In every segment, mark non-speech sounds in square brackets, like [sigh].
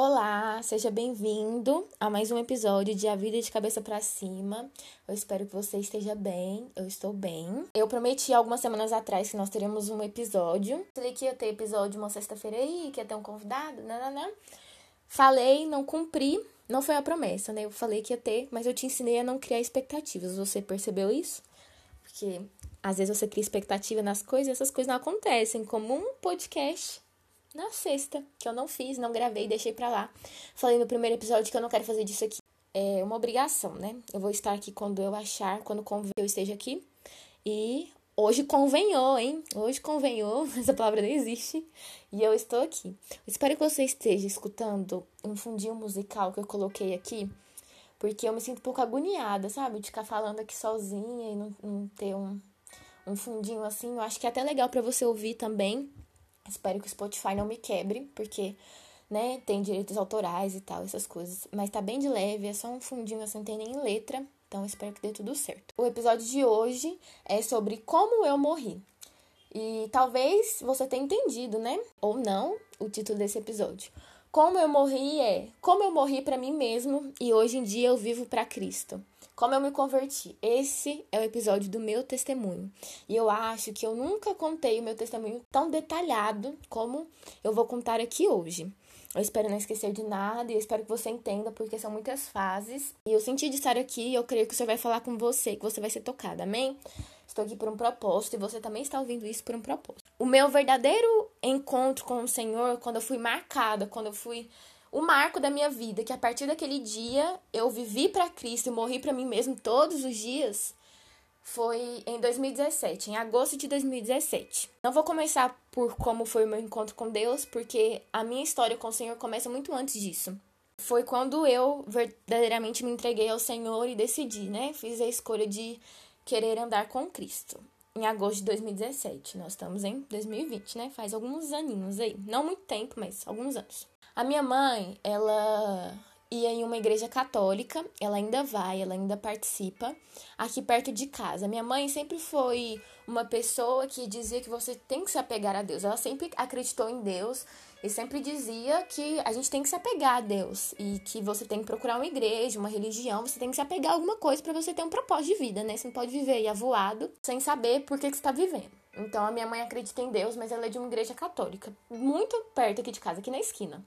Olá, seja bem-vindo a mais um episódio de A Vida de Cabeça para Cima. Eu espero que você esteja bem, eu estou bem. Eu prometi algumas semanas atrás que nós teríamos um episódio. Falei que ia ter episódio uma sexta-feira aí, que ia ter um convidado, nananã. Falei, não cumpri, não foi a promessa, né? Eu falei que ia ter, mas eu te ensinei a não criar expectativas. Você percebeu isso? Porque às vezes você cria expectativa nas coisas e essas coisas não acontecem, como um podcast na sexta, que eu não fiz, não gravei, deixei pra lá. Falei no primeiro episódio que eu não quero fazer disso aqui. É uma obrigação, né? Eu vou estar aqui quando eu achar, quando eu esteja aqui. E hoje convenhou, hein? Hoje convenhou, [laughs] essa palavra não existe. E eu estou aqui. Espero que você esteja escutando um fundinho musical que eu coloquei aqui. Porque eu me sinto um pouco agoniada, sabe? De ficar falando aqui sozinha e não, não ter um, um fundinho assim. Eu acho que é até legal para você ouvir também Espero que o Spotify não me quebre, porque, né, tem direitos autorais e tal, essas coisas. Mas tá bem de leve, é só um fundinho assim, não tem nem letra. Então espero que dê tudo certo. O episódio de hoje é sobre como eu morri. E talvez você tenha entendido, né? Ou não, o título desse episódio. Como eu morri é como eu morri para mim mesmo e hoje em dia eu vivo para Cristo. Como eu me converti? Esse é o episódio do meu testemunho. E eu acho que eu nunca contei o meu testemunho tão detalhado como eu vou contar aqui hoje. Eu espero não esquecer de nada e eu espero que você entenda, porque são muitas fases. E eu senti de estar aqui e eu creio que o Senhor vai falar com você, que você vai ser tocada, amém? Estou aqui por um propósito e você também está ouvindo isso por um propósito. O meu verdadeiro encontro com o Senhor, quando eu fui marcada, quando eu fui o marco da minha vida, que a partir daquele dia eu vivi para Cristo e morri para mim mesmo todos os dias, foi em 2017, em agosto de 2017. Não vou começar por como foi o meu encontro com Deus, porque a minha história com o Senhor começa muito antes disso. Foi quando eu verdadeiramente me entreguei ao Senhor e decidi, né? Fiz a escolha de querer andar com Cristo. Em agosto de 2017. Nós estamos em 2020, né? Faz alguns aninhos aí. Não muito tempo, mas alguns anos. A minha mãe, ela ia em uma igreja católica, ela ainda vai, ela ainda participa, aqui perto de casa. Minha mãe sempre foi uma pessoa que dizia que você tem que se apegar a Deus. Ela sempre acreditou em Deus e sempre dizia que a gente tem que se apegar a Deus e que você tem que procurar uma igreja, uma religião, você tem que se apegar a alguma coisa para você ter um propósito de vida, né? Você não pode viver aí avoado sem saber por que, que você está vivendo. Então a minha mãe acredita em Deus, mas ela é de uma igreja católica, muito perto aqui de casa, aqui na esquina.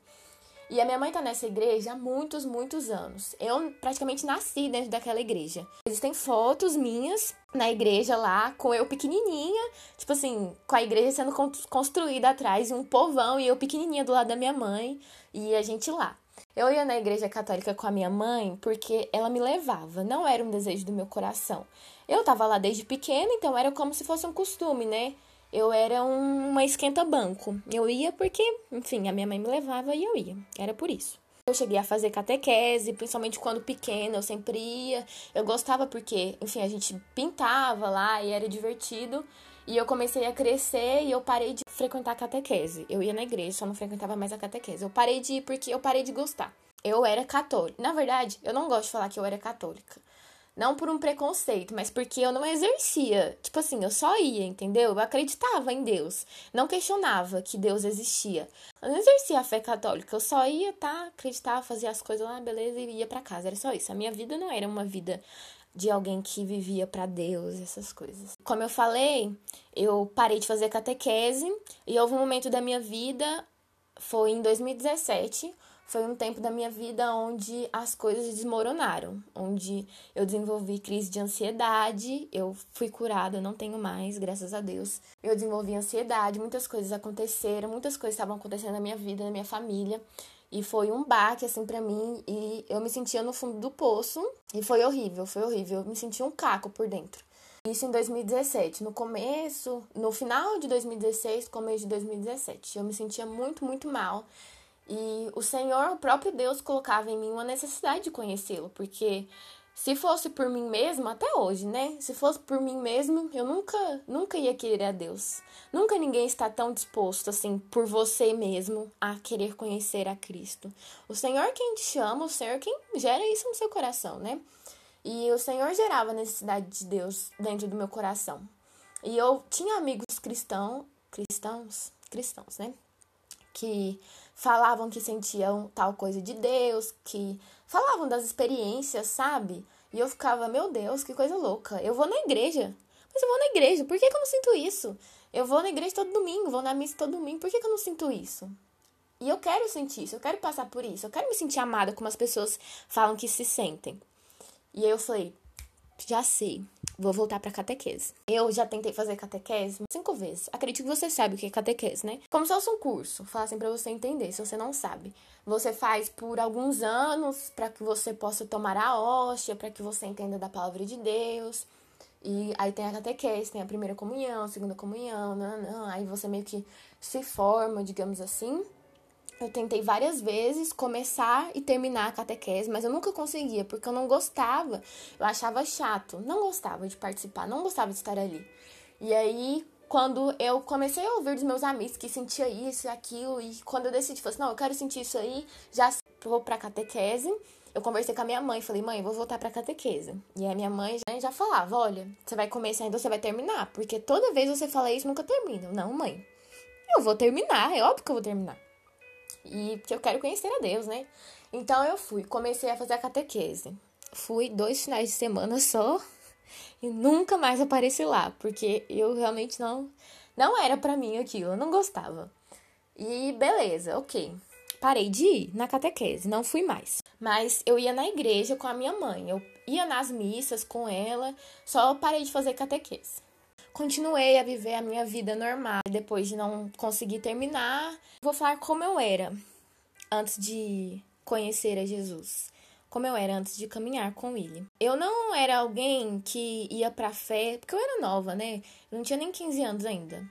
E a minha mãe tá nessa igreja há muitos, muitos anos. Eu praticamente nasci dentro daquela igreja. Existem fotos minhas na igreja lá, com eu pequenininha, tipo assim, com a igreja sendo construída atrás, e um povão, e eu pequenininha do lado da minha mãe, e a gente lá. Eu ia na igreja católica com a minha mãe porque ela me levava, não era um desejo do meu coração. Eu tava lá desde pequena, então era como se fosse um costume, né? Eu era um, uma esquenta-banco. Eu ia porque, enfim, a minha mãe me levava e eu ia. Era por isso. Eu cheguei a fazer catequese, principalmente quando pequena, eu sempre ia. Eu gostava porque, enfim, a gente pintava lá e era divertido. E eu comecei a crescer e eu parei de frequentar a catequese. Eu ia na igreja, só não frequentava mais a catequese. Eu parei de ir porque eu parei de gostar. Eu era católica. Na verdade, eu não gosto de falar que eu era católica. Não por um preconceito, mas porque eu não exercia. Tipo assim, eu só ia, entendeu? Eu acreditava em Deus. Não questionava que Deus existia. Eu não exercia a fé católica. Eu só ia, tá? Acreditava, fazia as coisas lá, beleza, e ia para casa. Era só isso. A minha vida não era uma vida de alguém que vivia para Deus, essas coisas. Como eu falei, eu parei de fazer catequese e houve um momento da minha vida, foi em 2017, foi um tempo da minha vida onde as coisas desmoronaram, onde eu desenvolvi crise de ansiedade, eu fui curada, não tenho mais, graças a Deus. Eu desenvolvi ansiedade, muitas coisas aconteceram, muitas coisas estavam acontecendo na minha vida, na minha família. E foi um baque, assim, para mim. E eu me sentia no fundo do poço. E foi horrível, foi horrível. Eu me sentia um caco por dentro. Isso em 2017. No começo, no final de 2016, começo de 2017. Eu me sentia muito, muito mal. E o Senhor, o próprio Deus, colocava em mim uma necessidade de conhecê-lo, porque se fosse por mim mesmo, até hoje, né? Se fosse por mim mesmo, eu nunca, nunca ia querer a Deus. Nunca ninguém está tão disposto assim por você mesmo a querer conhecer a Cristo. O Senhor quem te chama, o Senhor quem gera isso no seu coração, né? E o Senhor gerava a necessidade de Deus dentro do meu coração. E eu tinha amigos cristãos, cristãos, cristãos, né? que falavam que sentiam tal coisa de Deus, que falavam das experiências, sabe? E eu ficava, meu Deus, que coisa louca. Eu vou na igreja. Mas eu vou na igreja, por que, que eu não sinto isso? Eu vou na igreja todo domingo, vou na missa todo domingo, por que, que eu não sinto isso? E eu quero sentir isso, eu quero passar por isso, eu quero me sentir amada como as pessoas falam que se sentem. E eu falei, já sei, vou voltar pra catequese. Eu já tentei fazer catequese cinco vezes. Acredito que você sabe o que é catequese, né? Como se fosse um curso, falar assim pra você entender, se você não sabe. Você faz por alguns anos para que você possa tomar a hóstia, para que você entenda da palavra de Deus. E aí tem a catequese, tem a primeira comunhão, a segunda comunhão, não. aí você meio que se forma, digamos assim. Eu tentei várias vezes começar e terminar a catequese, mas eu nunca conseguia, porque eu não gostava, eu achava chato, não gostava de participar, não gostava de estar ali. E aí, quando eu comecei a ouvir dos meus amigos que sentia isso e aquilo, e quando eu decidi, falei assim, não, eu quero sentir isso aí, já vou pra catequese, eu conversei com a minha mãe e falei, mãe, vou voltar pra catequese. E a minha mãe já, falava, olha, você vai começar ainda, você vai terminar, porque toda vez você fala isso, nunca termina. Não, mãe, eu vou terminar, é óbvio que eu vou terminar. E porque eu quero conhecer a Deus, né? Então eu fui, comecei a fazer a catequese. Fui dois finais de semana só e nunca mais apareci lá, porque eu realmente não não era para mim aquilo, eu não gostava. E beleza, OK. Parei de ir na catequese, não fui mais. Mas eu ia na igreja com a minha mãe, eu ia nas missas com ela, só parei de fazer catequese. Continuei a viver a minha vida normal depois de não conseguir terminar. Vou falar como eu era antes de conhecer a Jesus. Como eu era antes de caminhar com ele. Eu não era alguém que ia pra fé, porque eu era nova, né? Eu não tinha nem 15 anos ainda.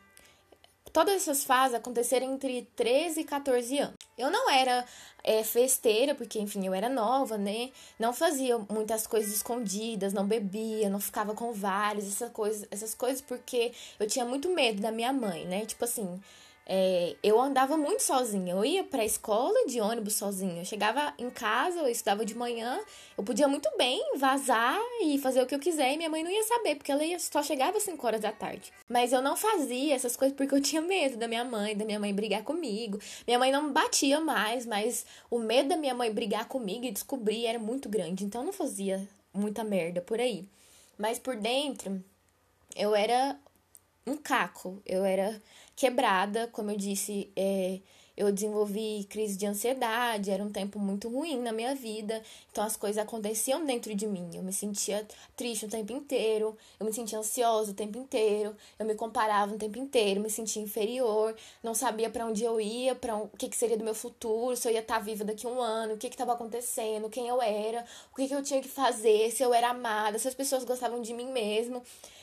Todas essas fases aconteceram entre 13 e 14 anos. Eu não era é, festeira, porque, enfim, eu era nova, né? Não fazia muitas coisas escondidas, não bebia, não ficava com vários, essas coisas, essas coisas porque eu tinha muito medo da minha mãe, né? Tipo assim, é, eu andava muito sozinha. Eu ia pra escola de ônibus sozinha. Eu chegava em casa, eu estudava de manhã. Eu podia muito bem vazar e fazer o que eu quiser. E minha mãe não ia saber, porque ela ia, só chegava às 5 horas da tarde. Mas eu não fazia essas coisas porque eu tinha medo da minha mãe, da minha mãe brigar comigo. Minha mãe não batia mais, mas o medo da minha mãe brigar comigo e descobrir era muito grande. Então eu não fazia muita merda por aí. Mas por dentro, eu era um caco. Eu era quebrada, como eu disse, é, eu desenvolvi crise de ansiedade, era um tempo muito ruim na minha vida, então as coisas aconteciam dentro de mim. Eu me sentia triste o tempo inteiro, eu me sentia ansiosa o tempo inteiro, eu me comparava o tempo inteiro, me sentia inferior, não sabia para onde eu ia, para um, o que, que seria do meu futuro, se eu ia estar viva daqui a um ano, o que estava acontecendo, quem eu era, o que, que eu tinha que fazer, se eu era amada, se as pessoas gostavam de mim mesmo.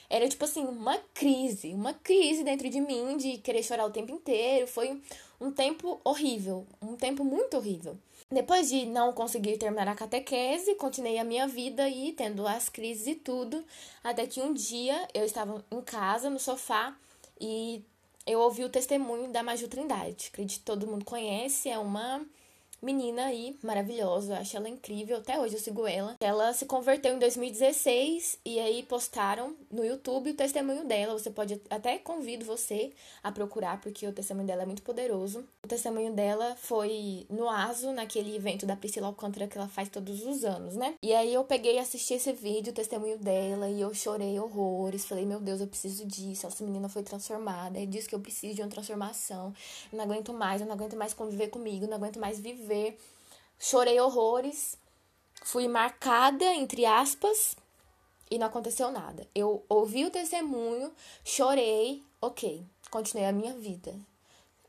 Era tipo assim, uma crise, uma crise dentro de mim de querer chorar o tempo inteiro. Foi um tempo horrível, um tempo muito horrível. Depois de não conseguir terminar a catequese, continuei a minha vida aí, tendo as crises e tudo, até que um dia eu estava em casa, no sofá, e eu ouvi o testemunho da Maju Trindade. Acredito que todo mundo conhece, é uma menina aí, maravilhosa, acho ela incrível, até hoje eu sigo ela. Ela se converteu em 2016 e aí postaram no YouTube o testemunho dela. Você pode até convido você a procurar porque o testemunho dela é muito poderoso. O testemunho dela foi no ASO, naquele evento da Priscila Alcântara que ela faz todos os anos, né? E aí eu peguei e assisti esse vídeo, o testemunho dela, e eu chorei horrores. Falei, meu Deus, eu preciso disso. Essa menina foi transformada. É disso que eu preciso de uma transformação. Eu não aguento mais, eu não aguento mais conviver comigo, não aguento mais viver Chorei horrores. Fui marcada, entre aspas, e não aconteceu nada. Eu ouvi o testemunho, chorei, ok, continuei a minha vida.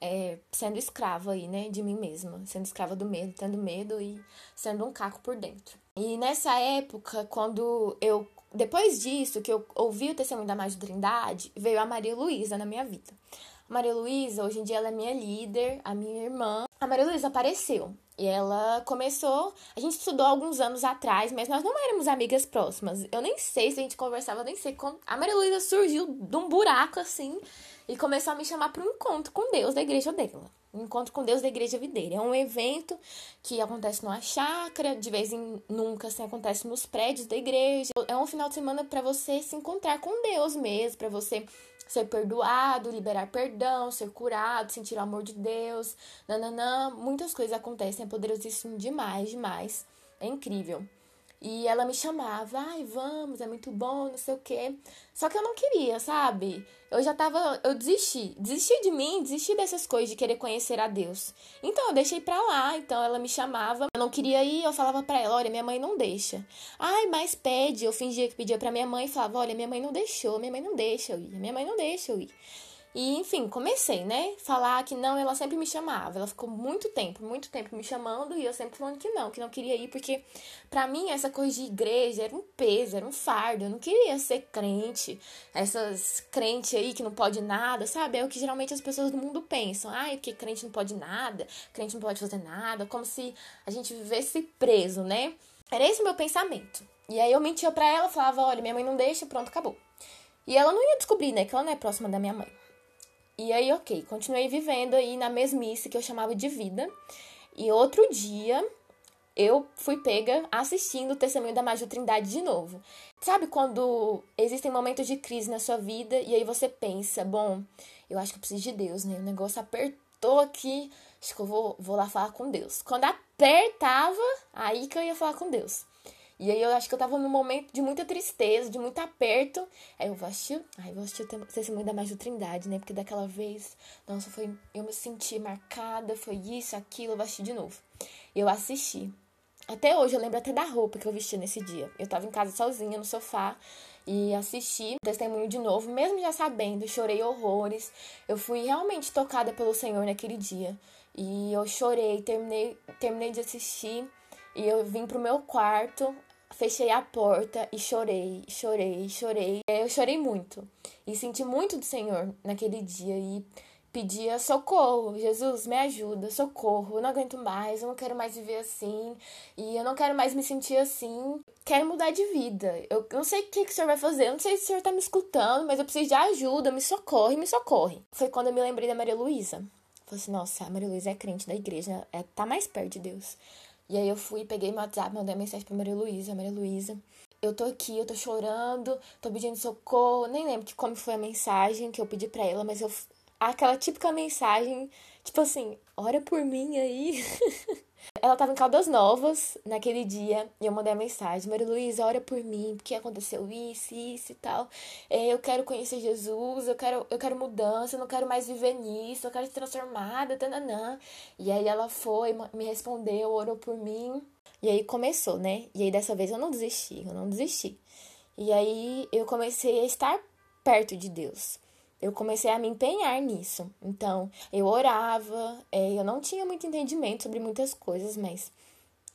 É, sendo escrava aí, né, de mim mesma, sendo escrava do medo, tendo medo e sendo um caco por dentro. E nessa época, quando eu, depois disso, que eu ouvi o testemunho da Magia Trindade, veio a Maria Luísa na minha vida. Maria Luísa, hoje em dia, ela é minha líder, a minha irmã. A Maria Luísa apareceu e ela começou. A gente estudou alguns anos atrás, mas nós não éramos amigas próximas. Eu nem sei se a gente conversava, nem sei como. A Maria Luísa surgiu de um buraco assim e começou a me chamar para um encontro com Deus da igreja dela. Um encontro com Deus da Igreja Videira. É um evento que acontece numa chácara, de vez em nunca assim, acontece nos prédios da igreja. É um final de semana para você se encontrar com Deus mesmo, para você ser perdoado, liberar perdão, ser curado, sentir o amor de Deus, nananã. Muitas coisas acontecem, é poderosíssimo demais, demais. É incrível. E ela me chamava, ai, vamos, é muito bom, não sei o quê. Só que eu não queria, sabe? Eu já tava, eu desisti, desisti de mim, desisti dessas coisas de querer conhecer a Deus. Então eu deixei pra lá, então ela me chamava, eu não queria ir, eu falava pra ela, olha, minha mãe não deixa. Ai, mas pede, eu fingia que pedia pra minha mãe e falava, olha, minha mãe não deixou, minha mãe não deixa eu ir, minha mãe não deixa eu ir. E, enfim, comecei, né? Falar que não, ela sempre me chamava. Ela ficou muito tempo, muito tempo me chamando e eu sempre falando que não, que não queria ir, porque para mim essa coisa de igreja era um peso, era um fardo. Eu não queria ser crente, essas crentes aí que não pode nada, sabe? É o que geralmente as pessoas do mundo pensam. Ai, porque crente não pode nada, crente não pode fazer nada, como se a gente vivesse preso, né? Era esse o meu pensamento. E aí eu mentia pra ela, falava, olha, minha mãe não deixa, pronto, acabou. E ela não ia descobrir, né, que ela não é próxima da minha mãe. E aí, ok, continuei vivendo aí na mesmice que eu chamava de vida. E outro dia eu fui pega assistindo o testemunho da Maju Trindade de novo. Sabe quando existem momentos de crise na sua vida e aí você pensa, bom, eu acho que eu preciso de Deus, né? O negócio apertou aqui, acho que eu vou, vou lá falar com Deus. Quando apertava, aí que eu ia falar com Deus. E aí eu acho que eu tava num momento de muita tristeza, de muito aperto. Aí eu vou assistir, aí eu vou assistir o testemunho da Mais do Trindade, né? Porque daquela vez, nossa, foi, eu me senti marcada, foi isso, aquilo, eu vou assistir de novo. Eu assisti. Até hoje eu lembro até da roupa que eu vesti nesse dia. Eu tava em casa sozinha no sofá e assisti o testemunho de novo, mesmo já sabendo, chorei horrores. Eu fui realmente tocada pelo Senhor naquele dia. E eu chorei, terminei, terminei de assistir e eu vim pro meu quarto, fechei a porta e chorei, chorei, chorei. Eu chorei muito e senti muito do Senhor naquele dia e pedia socorro, Jesus, me ajuda, socorro, eu não aguento mais, eu não quero mais viver assim e eu não quero mais me sentir assim, quero mudar de vida. Eu não sei o que, que o senhor vai fazer, eu não sei se o senhor tá me escutando, mas eu preciso de ajuda, me socorre, me socorre. Foi quando eu me lembrei da Maria Luísa. Falei assim, nossa, a Maria Luísa é crente da igreja, é, tá mais perto de Deus. E aí eu fui, peguei meu WhatsApp, mandei mensagem pra Maria Luísa, Maria Luísa, eu tô aqui, eu tô chorando, tô pedindo socorro, nem lembro que como foi a mensagem que eu pedi pra ela, mas eu aquela típica mensagem, tipo assim, ora por mim aí. [laughs] Ela tava em Caldas Novas naquele dia e eu mandei a mensagem: Maria Luísa, ora por mim, porque aconteceu isso, isso e tal. É, eu quero conhecer Jesus, eu quero, eu quero mudança, eu não quero mais viver nisso, eu quero ser transformada, tananã. E aí ela foi, me respondeu, orou por mim. E aí começou, né? E aí dessa vez eu não desisti, eu não desisti. E aí eu comecei a estar perto de Deus eu comecei a me empenhar nisso. Então, eu orava, é, eu não tinha muito entendimento sobre muitas coisas, mas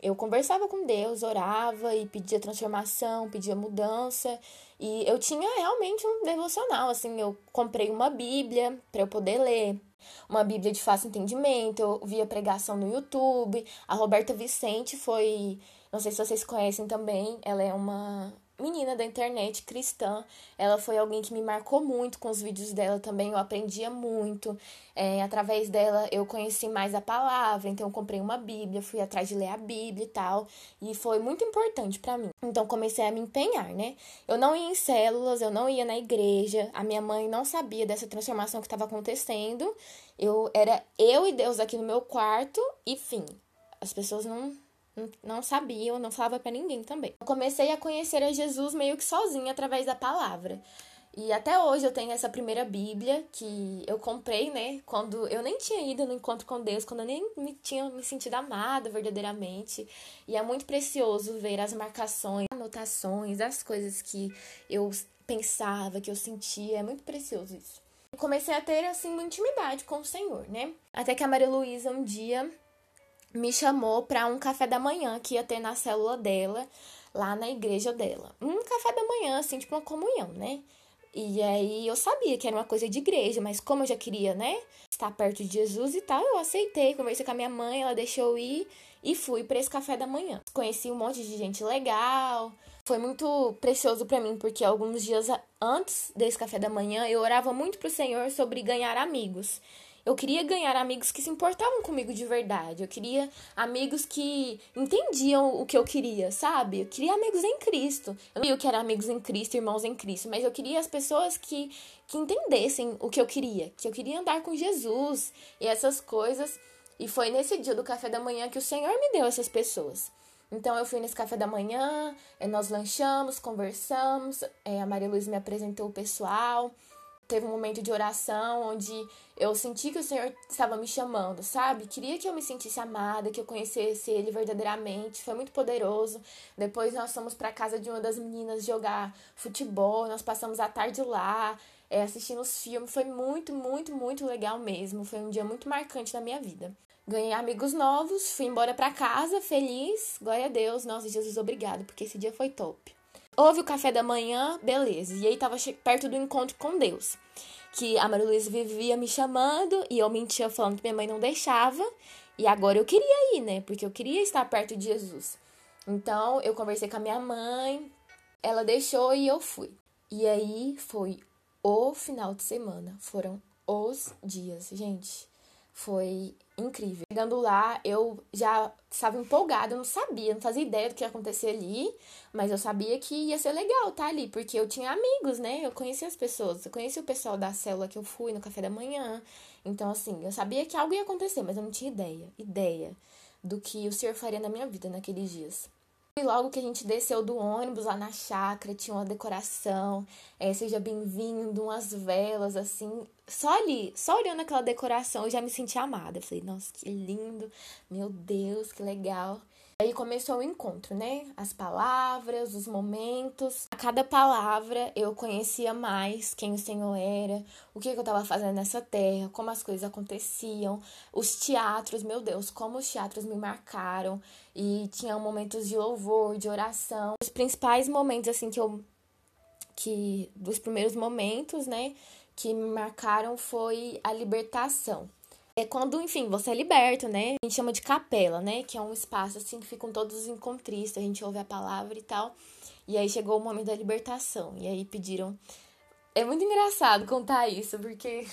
eu conversava com Deus, orava e pedia transformação, pedia mudança. E eu tinha realmente um devocional, assim, eu comprei uma Bíblia para eu poder ler, uma Bíblia de fácil entendimento, eu via pregação no YouTube. A Roberta Vicente foi, não sei se vocês conhecem também, ela é uma menina da internet cristã. Ela foi alguém que me marcou muito com os vídeos dela também. Eu aprendia muito. É, através dela eu conheci mais a palavra. Então eu comprei uma Bíblia, fui atrás de ler a Bíblia e tal. E foi muito importante para mim. Então comecei a me empenhar, né? Eu não ia em células, eu não ia na igreja. A minha mãe não sabia dessa transformação que estava acontecendo. Eu era eu e Deus aqui no meu quarto e fim. As pessoas não não sabia, não falava para ninguém também. Eu comecei a conhecer a Jesus meio que sozinha através da palavra. E até hoje eu tenho essa primeira Bíblia que eu comprei, né? Quando eu nem tinha ido no encontro com Deus, quando eu nem me tinha me sentido amada verdadeiramente. E é muito precioso ver as marcações, anotações, as coisas que eu pensava, que eu sentia. É muito precioso isso. comecei a ter, assim, uma intimidade com o Senhor, né? Até que a Maria Luísa um dia me chamou para um café da manhã que ia ter na célula dela, lá na igreja dela. Um café da manhã, assim, tipo uma comunhão, né? E aí eu sabia que era uma coisa de igreja, mas como eu já queria, né, estar perto de Jesus e tal, eu aceitei, conversei com a minha mãe, ela deixou eu ir e fui para esse café da manhã. Conheci um monte de gente legal. Foi muito precioso para mim porque alguns dias antes desse café da manhã eu orava muito pro Senhor sobre ganhar amigos. Eu queria ganhar amigos que se importavam comigo de verdade. Eu queria amigos que entendiam o que eu queria, sabe? Eu queria amigos em Cristo. Eu não queria amigos em Cristo, irmãos em Cristo, mas eu queria as pessoas que, que entendessem o que eu queria. Que eu queria andar com Jesus e essas coisas. E foi nesse dia do café da manhã que o Senhor me deu essas pessoas. Então eu fui nesse café da manhã, eh, nós lanchamos, conversamos, eh, a Maria Luiz me apresentou o pessoal. Teve um momento de oração onde eu senti que o Senhor estava me chamando, sabe? Queria que eu me sentisse amada, que eu conhecesse Ele verdadeiramente. Foi muito poderoso. Depois nós fomos para casa de uma das meninas jogar futebol. Nós passamos a tarde lá, é, assistindo os filmes. Foi muito, muito, muito legal mesmo. Foi um dia muito marcante na minha vida. Ganhei amigos novos, fui embora para casa feliz. Glória a Deus. Nossa, Jesus, obrigado, porque esse dia foi top. Houve o café da manhã, beleza. E aí tava perto do encontro com Deus. Que a Maria Luísa vivia me chamando e eu mentia falando que minha mãe não deixava. E agora eu queria ir, né? Porque eu queria estar perto de Jesus. Então eu conversei com a minha mãe, ela deixou e eu fui. E aí foi o final de semana. Foram os dias, gente. Foi incrível. Chegando lá, eu já estava empolgada, eu não sabia, não fazia ideia do que ia acontecer ali, mas eu sabia que ia ser legal estar tá ali, porque eu tinha amigos, né? Eu conhecia as pessoas, eu conhecia o pessoal da célula que eu fui no café da manhã. Então, assim, eu sabia que algo ia acontecer, mas eu não tinha ideia, ideia do que o Senhor faria na minha vida naqueles dias. E logo que a gente desceu do ônibus lá na chácara, tinha uma decoração, é, seja bem-vindo, umas velas, assim. Só ali, só olhando aquela decoração, eu já me senti amada. Eu falei, nossa, que lindo, meu Deus, que legal. Aí começou o encontro, né? As palavras, os momentos. A cada palavra eu conhecia mais quem o Senhor era, o que eu estava fazendo nessa terra, como as coisas aconteciam, os teatros, meu Deus, como os teatros me marcaram. E tinha momentos de louvor, de oração. Os principais momentos, assim, que eu. que dos primeiros momentos, né? Que me marcaram foi a libertação. É quando, enfim, você é liberto, né? A gente chama de capela, né? Que é um espaço assim que ficam todos os encontristas, a gente ouve a palavra e tal. E aí chegou o momento da libertação. E aí pediram. É muito engraçado contar isso, porque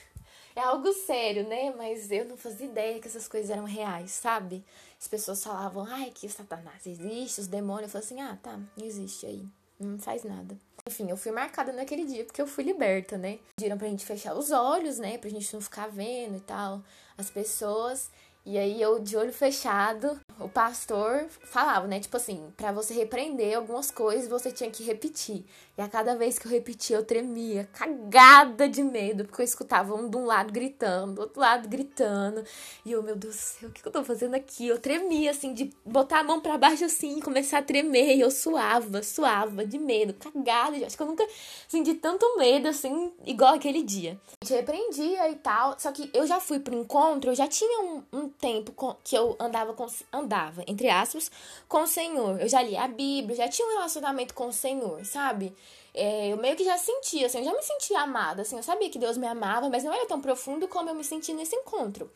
[laughs] é algo sério, né? Mas eu não fazia ideia que essas coisas eram reais, sabe? As pessoas falavam, ai, que o Satanás existe, os demônios. Eu falei assim, ah, tá, existe aí. Não faz nada. Enfim, eu fui marcada naquele dia porque eu fui liberta, né? Pediram pra gente fechar os olhos, né? Pra gente não ficar vendo e tal as pessoas. E aí eu, de olho fechado, o pastor falava, né? Tipo assim, para você repreender algumas coisas, você tinha que repetir. E a cada vez que eu repetia, eu tremia, cagada de medo, porque eu escutava um de um lado gritando, do outro lado gritando. E eu, meu Deus do céu, o que eu tô fazendo aqui? Eu tremia, assim, de botar a mão para baixo assim, começar a tremer. E eu suava, suava de medo, cagada. Acho que eu nunca senti tanto medo, assim, igual aquele dia. A gente repreendia e tal, só que eu já fui pro encontro, eu já tinha um, um tempo que eu andava com andava, entre aspas, com o Senhor. Eu já li a Bíblia, já tinha um relacionamento com o Senhor, sabe? É, eu meio que já sentia, assim, eu já me sentia amada, assim, eu sabia que Deus me amava, mas não era tão profundo como eu me senti nesse encontro.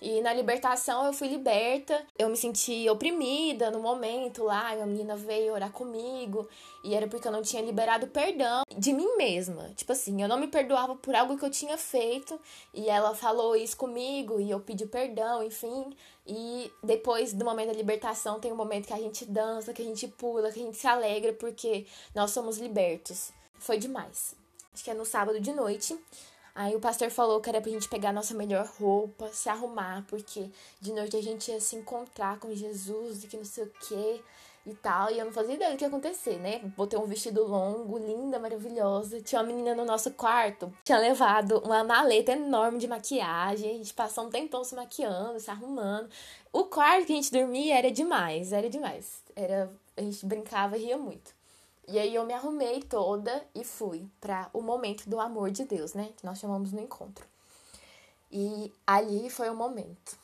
E na libertação eu fui liberta, eu me senti oprimida no momento lá, uma menina veio orar comigo, e era porque eu não tinha liberado perdão de mim mesma. Tipo assim, eu não me perdoava por algo que eu tinha feito, e ela falou isso comigo, e eu pedi perdão, enfim. E depois do momento da libertação, tem um momento que a gente dança, que a gente pula, que a gente se alegra, porque nós somos libertos. Foi demais. Acho que é no sábado de noite. Aí o pastor falou que era pra gente pegar nossa melhor roupa, se arrumar, porque de noite a gente ia se encontrar com Jesus e que não sei o que e tal. E eu não fazia ideia do que ia acontecer, né? Botei um vestido longo, linda, maravilhosa. Tinha uma menina no nosso quarto, tinha levado uma maleta enorme de maquiagem. A gente passou um tempão se maquiando, se arrumando. O quarto que a gente dormia era demais, era demais. Era, a gente brincava e ria muito. E aí eu me arrumei toda e fui para o momento do amor de Deus, né? Que nós chamamos no encontro. E ali foi o momento.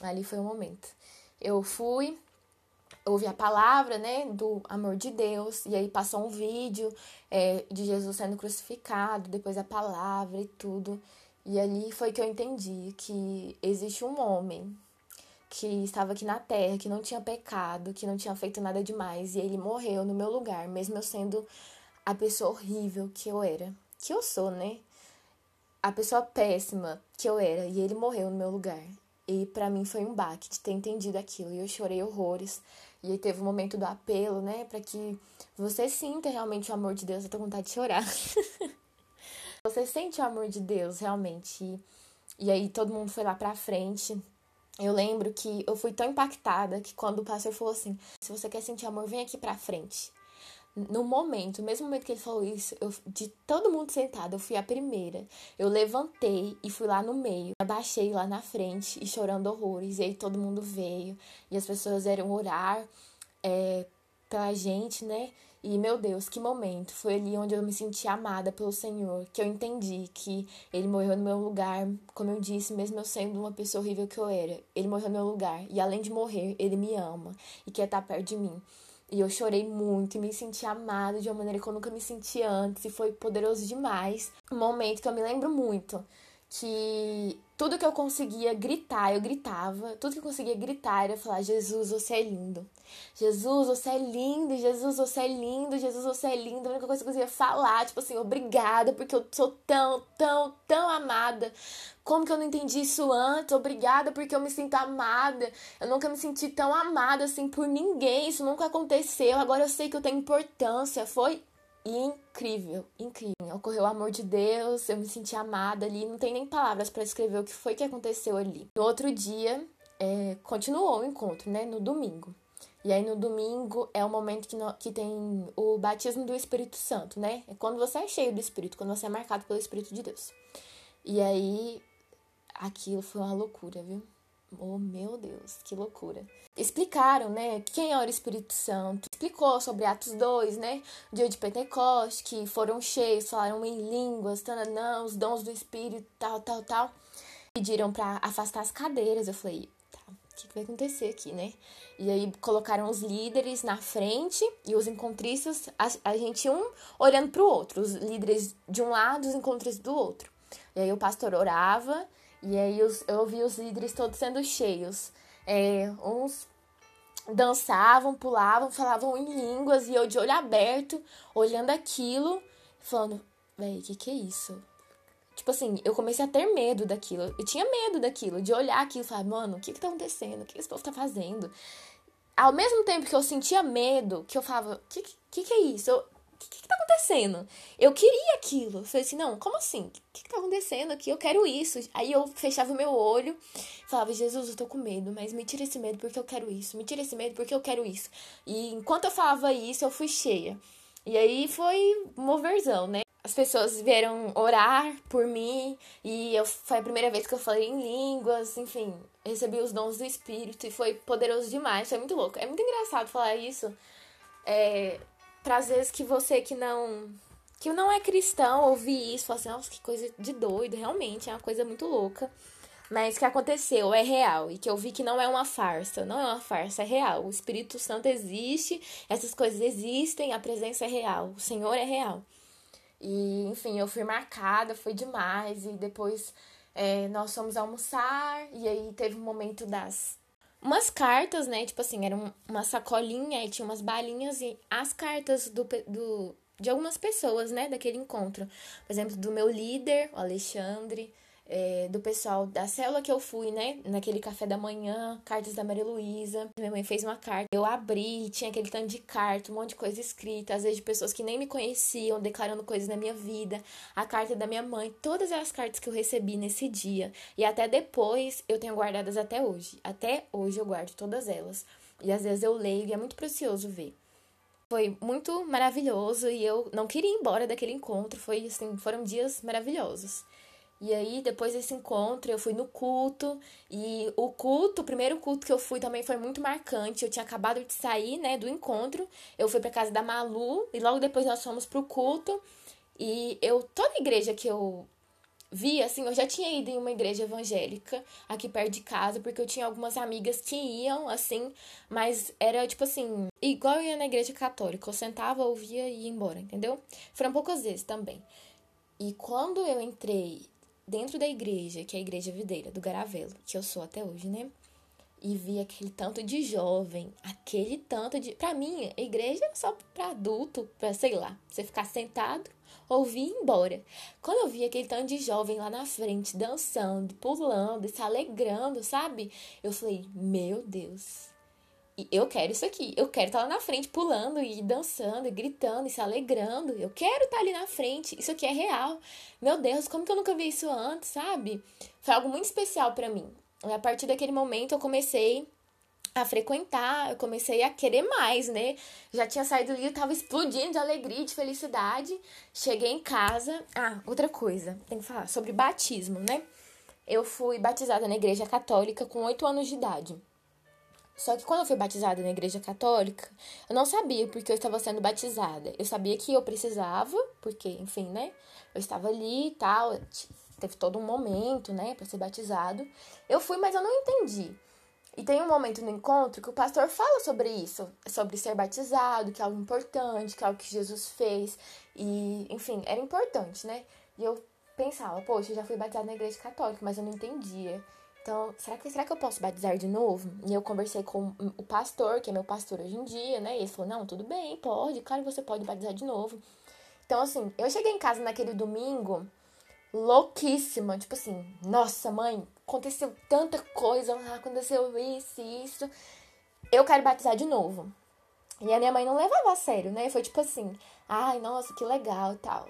Ali foi o momento. Eu fui, ouvi a palavra, né, do amor de Deus, e aí passou um vídeo é, de Jesus sendo crucificado, depois a palavra e tudo. E ali foi que eu entendi que existe um homem que estava aqui na terra, que não tinha pecado, que não tinha feito nada demais, e ele morreu no meu lugar, mesmo eu sendo a pessoa horrível que eu era, que eu sou, né? a pessoa péssima que eu era e ele morreu no meu lugar. E para mim foi um baque de ter entendido aquilo. E eu chorei horrores. E aí teve o um momento do apelo, né? para que você sinta realmente o amor de Deus. Eu tô com vontade de chorar. [laughs] você sente o amor de Deus realmente. E, e aí todo mundo foi lá pra frente. Eu lembro que eu fui tão impactada que quando o pastor falou assim: se você quer sentir amor, vem aqui pra frente no momento, no mesmo momento que ele falou isso, eu, de todo mundo sentado, eu fui a primeira. Eu levantei e fui lá no meio. Abaixei lá na frente e chorando horrores. E aí todo mundo veio. E as pessoas eram orar é, pela gente, né? E meu Deus, que momento! Foi ali onde eu me senti amada pelo Senhor, que eu entendi que Ele morreu no meu lugar, como eu disse, mesmo eu sendo uma pessoa horrível que eu era. Ele morreu no meu lugar. E além de morrer, Ele me ama e quer estar perto de mim. E eu chorei muito e me senti amada de uma maneira que eu nunca me senti antes. E foi poderoso demais. Um momento que eu me lembro muito. Que tudo que eu conseguia gritar, eu gritava. Tudo que eu conseguia gritar era falar: Jesus, você é lindo. Jesus, você é lindo. Jesus, você é lindo. Jesus, você é lindo. A única coisa que eu conseguia falar, tipo assim, obrigada, porque eu sou tão, tão, tão amada. Como que eu não entendi isso antes? Obrigada, porque eu me sinto amada. Eu nunca me senti tão amada assim por ninguém. Isso nunca aconteceu. Agora eu sei que eu tenho importância. Foi incrível, incrível. Ocorreu o amor de Deus, eu me senti amada ali, não tem nem palavras para escrever o que foi que aconteceu ali. No outro dia, é, continuou o encontro, né? No domingo. E aí no domingo é o momento que, no, que tem o batismo do Espírito Santo, né? É quando você é cheio do Espírito, quando você é marcado pelo Espírito de Deus. E aí aquilo foi uma loucura, viu? Oh, meu Deus, que loucura. Explicaram, né, quem era o Espírito Santo. Explicou sobre Atos 2, né, dia de Pentecoste, que foram cheios, falaram em línguas, tananã, os dons do Espírito, tal, tal, tal. Pediram para afastar as cadeiras. Eu falei, tá, o que, que vai acontecer aqui, né? E aí colocaram os líderes na frente e os encontristas, a, a gente um olhando para o outro, os líderes de um lado, os encontristas do outro. E aí o pastor orava e aí os, eu vi os líderes todos sendo cheios. É, uns dançavam, pulavam, falavam em línguas e eu de olho aberto, olhando aquilo, falando, véi, o que que é isso? Tipo assim, eu comecei a ter medo daquilo. Eu tinha medo daquilo, de olhar aquilo e falar, mano, o que que tá acontecendo? O que esse povo tá fazendo? Ao mesmo tempo que eu sentia medo, que eu falava, o que, que que é isso? Eu, o que, que tá acontecendo? Eu queria aquilo. Falei assim, não, como assim? O que, que tá acontecendo aqui? Eu quero isso. Aí eu fechava o meu olho, falava, Jesus, eu tô com medo, mas me tira esse medo porque eu quero isso. Me tira esse medo porque eu quero isso. E enquanto eu falava isso, eu fui cheia. E aí foi moverzão, né? As pessoas vieram orar por mim e eu, foi a primeira vez que eu falei em línguas, enfim, recebi os dons do Espírito e foi poderoso demais, foi muito louco. É muito engraçado falar isso. É, para às vezes que você que não que não é cristão ouvir isso, falar assim, nossa, que coisa de doido, realmente é uma coisa muito louca. Mas que aconteceu, é real. E que eu vi que não é uma farsa. Não é uma farsa, é real. O Espírito Santo existe, essas coisas existem, a presença é real, o Senhor é real. E, enfim, eu fui marcada, foi demais. E depois é, nós fomos almoçar, e aí teve um momento das umas cartas, né? Tipo assim, era uma sacolinha e tinha umas balinhas e as cartas do, do, de algumas pessoas, né? Daquele encontro. Por exemplo, do meu líder, o Alexandre, é, do pessoal da célula que eu fui, né? Naquele café da manhã, cartas da Maria Luísa. Minha mãe fez uma carta. Eu abri, tinha aquele tanto de carta, um monte de coisa escrita, às vezes de pessoas que nem me conheciam, declarando coisas na minha vida. A carta da minha mãe, todas as cartas que eu recebi nesse dia. E até depois eu tenho guardadas até hoje. Até hoje eu guardo todas elas. E às vezes eu leio e é muito precioso ver. Foi muito maravilhoso e eu não queria ir embora daquele encontro. Foi assim, foram dias maravilhosos. E aí, depois desse encontro, eu fui no culto. E o culto, o primeiro culto que eu fui também foi muito marcante. Eu tinha acabado de sair, né, do encontro. Eu fui pra casa da Malu. E logo depois nós fomos pro culto. E eu, toda igreja que eu vi, assim, eu já tinha ido em uma igreja evangélica aqui perto de casa, porque eu tinha algumas amigas que iam, assim, mas era tipo assim, igual eu ia na igreja católica, eu sentava, ouvia e ia embora, entendeu? Foram poucas vezes também. E quando eu entrei dentro da igreja, que é a igreja videira do Garavelo, que eu sou até hoje, né? E vi aquele tanto de jovem, aquele tanto de. Pra mim, a igreja é só pra adulto, pra sei lá, você ficar sentado, ouvi e embora. Quando eu vi aquele tanto de jovem lá na frente, dançando, pulando, se alegrando, sabe? Eu falei, meu Deus, eu quero isso aqui. Eu quero estar lá na frente pulando e dançando e gritando e se alegrando. Eu quero estar ali na frente. Isso aqui é real. Meu Deus, como que eu nunca vi isso antes, sabe? Foi algo muito especial para mim. A partir daquele momento eu comecei a frequentar, eu comecei a querer mais, né? Já tinha saído ali, eu tava explodindo de alegria, de felicidade. Cheguei em casa. Ah, outra coisa, tem que falar sobre batismo, né? Eu fui batizada na igreja católica com 8 anos de idade. Só que quando eu fui batizada na igreja católica, eu não sabia porque eu estava sendo batizada. Eu sabia que eu precisava, porque, enfim, né? Eu estava ali e tal, teve todo um momento, né, para ser batizado. Eu fui, mas eu não entendi. E tem um momento no encontro que o pastor fala sobre isso, sobre ser batizado, que é algo importante, que é algo que Jesus fez. E, enfim, era importante, né? E eu pensava, poxa, eu já fui batizada na igreja católica, mas eu não entendia. Então, será que, será que eu posso batizar de novo? E eu conversei com o pastor, que é meu pastor hoje em dia, né? E ele falou: não, tudo bem, pode, claro que você pode batizar de novo. Então, assim, eu cheguei em casa naquele domingo louquíssima, tipo assim, nossa mãe, aconteceu tanta coisa, aconteceu isso isso. Eu quero batizar de novo. E a minha mãe não levava a sério, né? Foi tipo assim, ai, nossa, que legal e tal.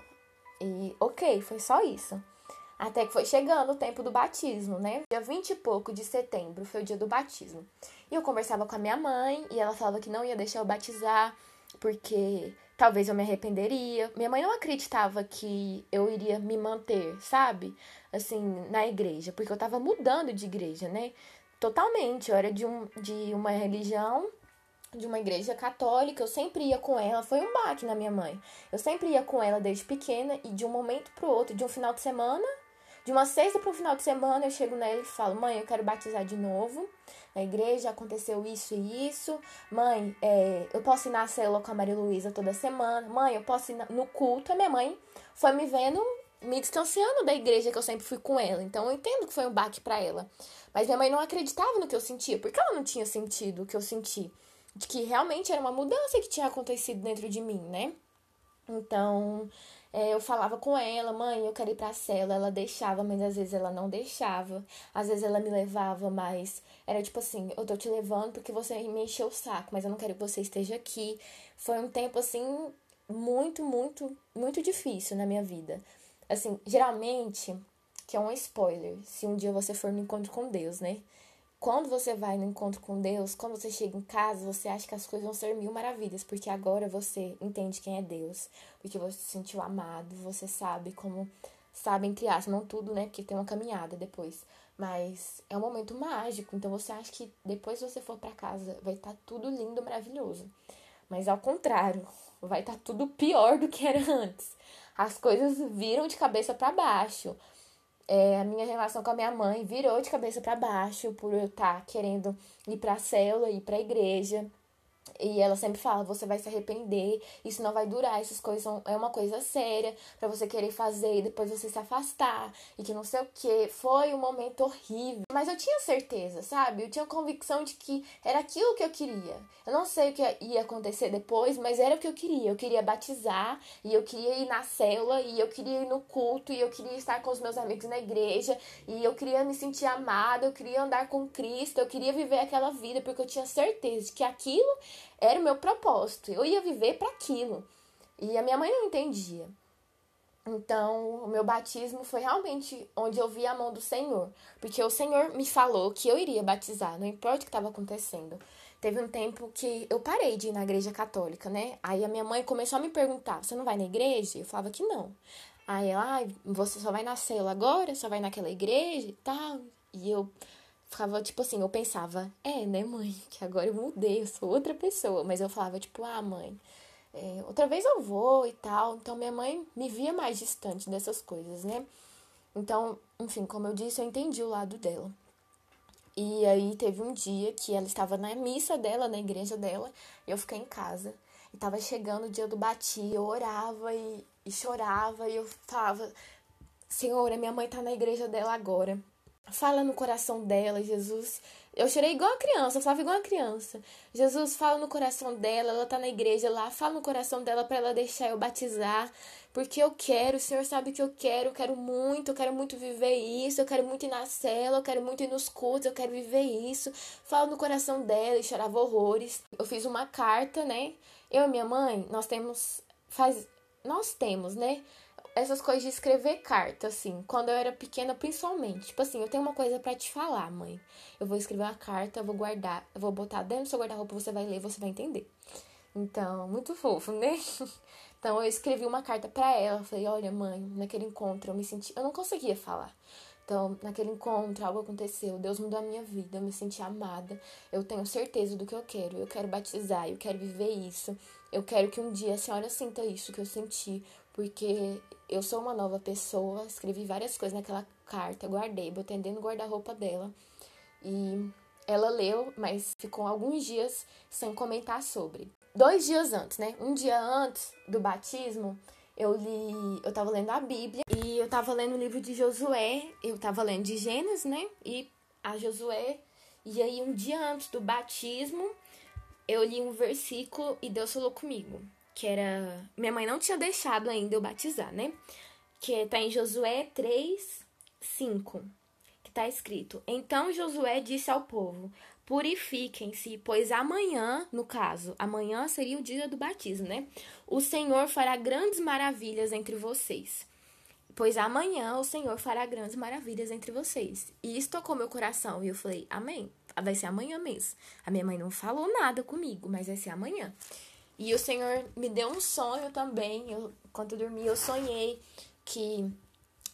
E ok, foi só isso. Até que foi chegando o tempo do batismo, né? Dia 20 e pouco de setembro foi o dia do batismo. E eu conversava com a minha mãe e ela falava que não ia deixar eu batizar porque talvez eu me arrependeria. Minha mãe não acreditava que eu iria me manter, sabe? Assim, na igreja, porque eu tava mudando de igreja, né? Totalmente. Eu era de, um, de uma religião de uma igreja católica, eu sempre ia com ela, foi um baque na minha mãe. Eu sempre ia com ela desde pequena e de um momento pro outro, de um final de semana, de uma sexta para um final de semana, eu chego nela e falo: Mãe, eu quero batizar de novo. Na igreja aconteceu isso e isso. Mãe, é, eu posso ir na célula com a Maria Luísa toda semana. Mãe, eu posso ir no culto. A minha mãe foi me vendo, me distanciando da igreja que eu sempre fui com ela. Então eu entendo que foi um baque para ela. Mas minha mãe não acreditava no que eu sentia, porque ela não tinha sentido o que eu senti. De que realmente era uma mudança que tinha acontecido dentro de mim, né? Então, é, eu falava com ela, mãe, eu quero ir pra cela. Ela deixava, mas às vezes ela não deixava. Às vezes ela me levava, mas era tipo assim: eu tô te levando porque você me encheu o saco, mas eu não quero que você esteja aqui. Foi um tempo assim, muito, muito, muito difícil na minha vida. Assim, geralmente, que é um spoiler, se um dia você for no encontro com Deus, né? Quando você vai no encontro com Deus, quando você chega em casa, você acha que as coisas vão ser mil maravilhas, porque agora você entende quem é Deus, porque você se sentiu amado, você sabe como, sabe, entre aspas, não tudo, né, porque tem uma caminhada depois, mas é um momento mágico, então você acha que depois você for para casa vai estar tá tudo lindo, maravilhoso. Mas ao contrário, vai estar tá tudo pior do que era antes. As coisas viram de cabeça para baixo é, a minha relação com a minha mãe virou de cabeça para baixo por eu estar tá querendo ir para a célula, ir para a igreja. E ela sempre fala: você vai se arrepender, isso não vai durar, essas coisas são, é uma coisa séria para você querer fazer e depois você se afastar e que não sei o que. Foi um momento horrível, mas eu tinha certeza, sabe? Eu tinha convicção de que era aquilo que eu queria. Eu não sei o que ia acontecer depois, mas era o que eu queria. Eu queria batizar e eu queria ir na célula e eu queria ir no culto e eu queria estar com os meus amigos na igreja e eu queria me sentir amada, eu queria andar com Cristo, eu queria viver aquela vida porque eu tinha certeza de que aquilo era o meu propósito. Eu ia viver para aquilo. E a minha mãe não entendia. Então, o meu batismo foi realmente onde eu vi a mão do Senhor. Porque o Senhor me falou que eu iria batizar, não importa o que estava acontecendo. Teve um tempo que eu parei de ir na igreja católica, né? Aí a minha mãe começou a me perguntar: você não vai na igreja? Eu falava que não. Aí ela, ah, você só vai na cela agora? Só vai naquela igreja e tal? E eu ficava, tipo assim, eu pensava, é, né, mãe, que agora eu mudei, eu sou outra pessoa. Mas eu falava, tipo, ah, mãe, é, outra vez eu vou e tal. Então minha mãe me via mais distante dessas coisas, né? Então, enfim, como eu disse, eu entendi o lado dela. E aí teve um dia que ela estava na missa dela, na igreja dela, e eu fiquei em casa. E tava chegando o dia do bati, eu orava e, e chorava, e eu falava, Senhor, a minha mãe tá na igreja dela agora. Fala no coração dela, Jesus. Eu chorei igual a criança, eu falava igual a criança. Jesus fala no coração dela, ela tá na igreja lá, fala no coração dela para ela deixar eu batizar, porque eu quero, o Senhor sabe que eu quero, eu quero muito, eu quero muito viver isso, eu quero muito ir na cela, eu quero muito ir nos cultos, eu quero viver isso. Fala no coração dela e chorava horrores. Eu fiz uma carta, né? Eu e minha mãe, nós temos faz nós temos, né? Essas coisas de escrever carta, assim, quando eu era pequena, principalmente. Tipo assim, eu tenho uma coisa para te falar, mãe. Eu vou escrever uma carta, eu vou guardar, eu vou botar dentro do seu guarda-roupa, você vai ler, você vai entender. Então, muito fofo, né? [laughs] Então, eu escrevi uma carta para ela. Falei: Olha, mãe, naquele encontro eu me senti. Eu não conseguia falar. Então, naquele encontro, algo aconteceu. Deus mudou a minha vida. Eu me senti amada. Eu tenho certeza do que eu quero. Eu quero batizar. Eu quero viver isso. Eu quero que um dia a senhora sinta isso que eu senti porque eu sou uma nova pessoa, escrevi várias coisas naquela carta, guardei, botei dentro do guarda-roupa dela. E ela leu, mas ficou alguns dias sem comentar sobre. Dois dias antes, né? Um dia antes do batismo, eu li, eu tava lendo a Bíblia e eu tava lendo o livro de Josué, eu tava lendo de Gênesis, né? E a Josué. E aí um dia antes do batismo, eu li um versículo e Deus falou comigo que era. Minha mãe não tinha deixado ainda eu batizar, né? Que tá em Josué 3, 5, que tá escrito: Então Josué disse ao povo: Purifiquem-se, pois amanhã, no caso, amanhã seria o dia do batismo, né? O Senhor fará grandes maravilhas entre vocês. Pois amanhã o Senhor fará grandes maravilhas entre vocês. E isso tocou meu coração. E eu falei, amém. Vai ser amanhã mesmo. A minha mãe não falou nada comigo, mas vai ser amanhã. E o Senhor me deu um sonho também. Eu, quando eu dormi, eu sonhei que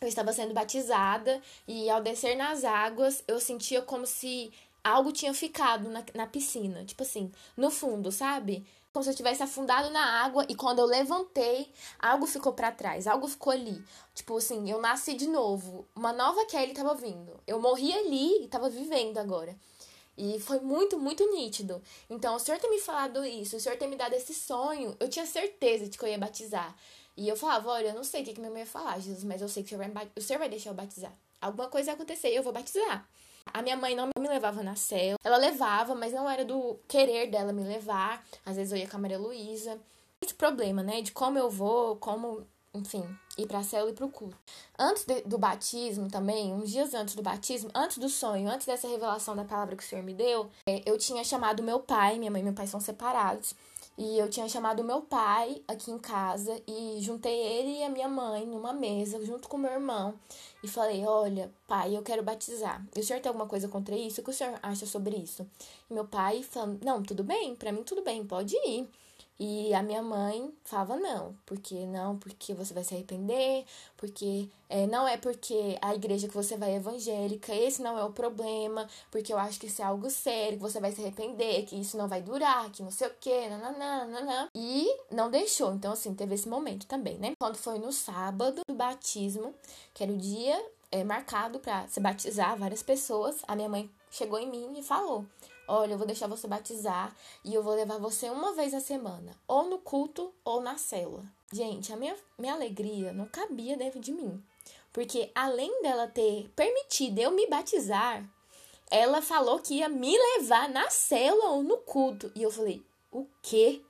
eu estava sendo batizada e ao descer nas águas, eu sentia como se algo tinha ficado na, na piscina. Tipo assim, no fundo, sabe? Como se eu tivesse afundado na água e quando eu levantei, algo ficou para trás, algo ficou ali. Tipo assim, eu nasci de novo. Uma nova Kelly tava vindo. Eu morri ali e tava vivendo agora. E foi muito, muito nítido. Então, o senhor ter me falado isso, o senhor ter me dado esse sonho, eu tinha certeza de que eu ia batizar. E eu falava, olha, eu não sei o que, que minha mãe ia falar, Jesus, mas eu sei que o senhor, vai, o senhor vai deixar eu batizar. Alguma coisa vai acontecer e eu vou batizar. A minha mãe não me levava na cela. Ela levava, mas não era do querer dela me levar. Às vezes eu ia com a Maria Luísa. Esse problema, né? De como eu vou, como enfim, ir para a célula e para o culto. Antes de, do batismo também, uns dias antes do batismo, antes do sonho, antes dessa revelação da palavra que o Senhor me deu, é, eu tinha chamado meu pai, minha mãe e meu pai são separados, e eu tinha chamado meu pai aqui em casa e juntei ele e a minha mãe numa mesa junto com meu irmão e falei: Olha, pai, eu quero batizar. E o senhor tem alguma coisa contra isso? O que o senhor acha sobre isso? E meu pai falando: Não, tudo bem, para mim tudo bem, pode ir. E a minha mãe falava não, porque não, porque você vai se arrepender, porque é, não é porque a igreja que você vai é evangélica, esse não é o problema, porque eu acho que isso é algo sério, que você vai se arrepender, que isso não vai durar, que não sei o que, nananana. E não deixou, então assim, teve esse momento também, né? Quando foi no sábado do batismo, que era o dia é, marcado para se batizar várias pessoas, a minha mãe chegou em mim e falou: Olha, eu vou deixar você batizar e eu vou levar você uma vez a semana, ou no culto ou na célula. Gente, a minha, minha alegria não cabia dentro de mim. Porque além dela ter permitido eu me batizar, ela falou que ia me levar na célula ou no culto. E eu falei: o quê?